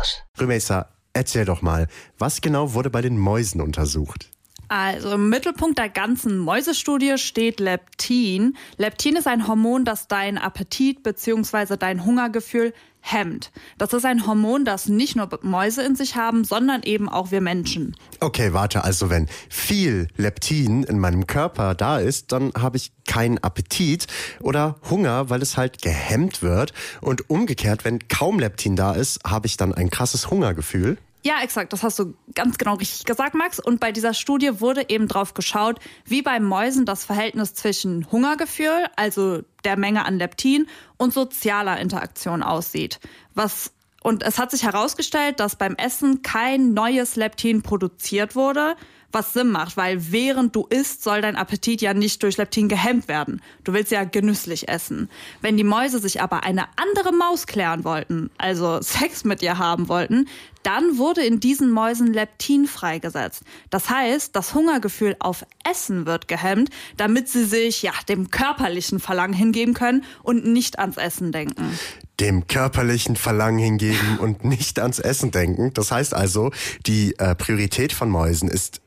Campus. Rümeysa, erzähl doch mal, was genau wurde bei den Mäusen untersucht? Also im Mittelpunkt der ganzen Mäusestudie steht Leptin. Leptin ist ein Hormon, das deinen Appetit bzw. dein Hungergefühl hemmt. Das ist ein Hormon, das nicht nur Mäuse in sich haben, sondern eben auch wir Menschen. Okay, warte, also wenn viel Leptin in meinem Körper da ist, dann habe ich keinen Appetit oder Hunger, weil es halt gehemmt wird. Und umgekehrt, wenn kaum Leptin da ist, habe ich dann ein krasses Hungergefühl. Ja, exakt. Das hast du ganz genau richtig gesagt, Max. Und bei dieser Studie wurde eben drauf geschaut, wie bei Mäusen das Verhältnis zwischen Hungergefühl, also der Menge an Leptin, und sozialer Interaktion aussieht. Was und es hat sich herausgestellt, dass beim Essen kein neues Leptin produziert wurde, was Sinn macht, weil während du isst, soll dein Appetit ja nicht durch Leptin gehemmt werden. Du willst ja genüsslich essen. Wenn die Mäuse sich aber eine andere Maus klären wollten, also Sex mit ihr haben wollten, dann wurde in diesen Mäusen Leptin freigesetzt. Das heißt, das Hungergefühl auf Essen wird gehemmt, damit sie sich ja dem körperlichen Verlangen hingeben können und nicht ans Essen denken dem körperlichen Verlangen hingeben und nicht ans Essen denken. Das heißt also, die äh, Priorität von Mäusen ist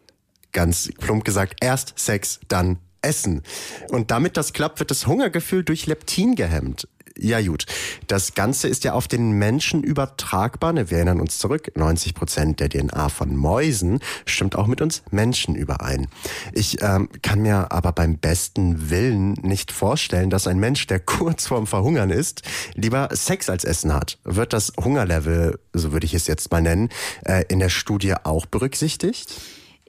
ganz plump gesagt erst Sex, dann Essen. Und damit das klappt, wird das Hungergefühl durch Leptin gehemmt. Ja gut, das Ganze ist ja auf den Menschen übertragbar. Wir erinnern uns zurück, 90 Prozent der DNA von Mäusen stimmt auch mit uns Menschen überein. Ich ähm, kann mir aber beim besten Willen nicht vorstellen, dass ein Mensch, der kurz vorm Verhungern ist, lieber Sex als Essen hat. Wird das Hungerlevel, so würde ich es jetzt mal nennen, äh, in der Studie auch berücksichtigt?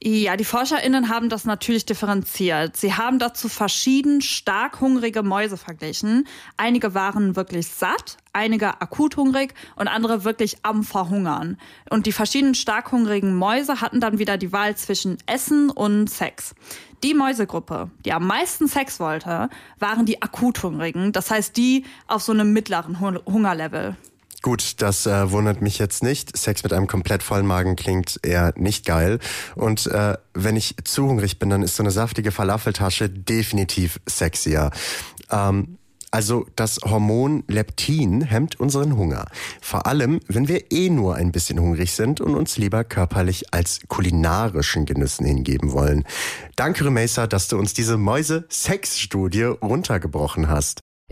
Ja, die ForscherInnen haben das natürlich differenziert. Sie haben dazu verschieden stark hungrige Mäuse verglichen. Einige waren wirklich satt, einige akut hungrig und andere wirklich am Verhungern. Und die verschiedenen stark hungrigen Mäuse hatten dann wieder die Wahl zwischen Essen und Sex. Die Mäusegruppe, die am meisten Sex wollte, waren die akut hungrigen. Das heißt, die auf so einem mittleren Hungerlevel. Gut, das äh, wundert mich jetzt nicht. Sex mit einem komplett vollen Magen klingt eher nicht geil. Und äh, wenn ich zu hungrig bin, dann ist so eine saftige Falafeltasche definitiv sexier. Ähm, also das Hormon Leptin hemmt unseren Hunger. Vor allem, wenn wir eh nur ein bisschen hungrig sind und uns lieber körperlich als kulinarischen Genüssen hingeben wollen. Danke, Remesa, dass du uns diese Mäuse-Sex-Studie runtergebrochen hast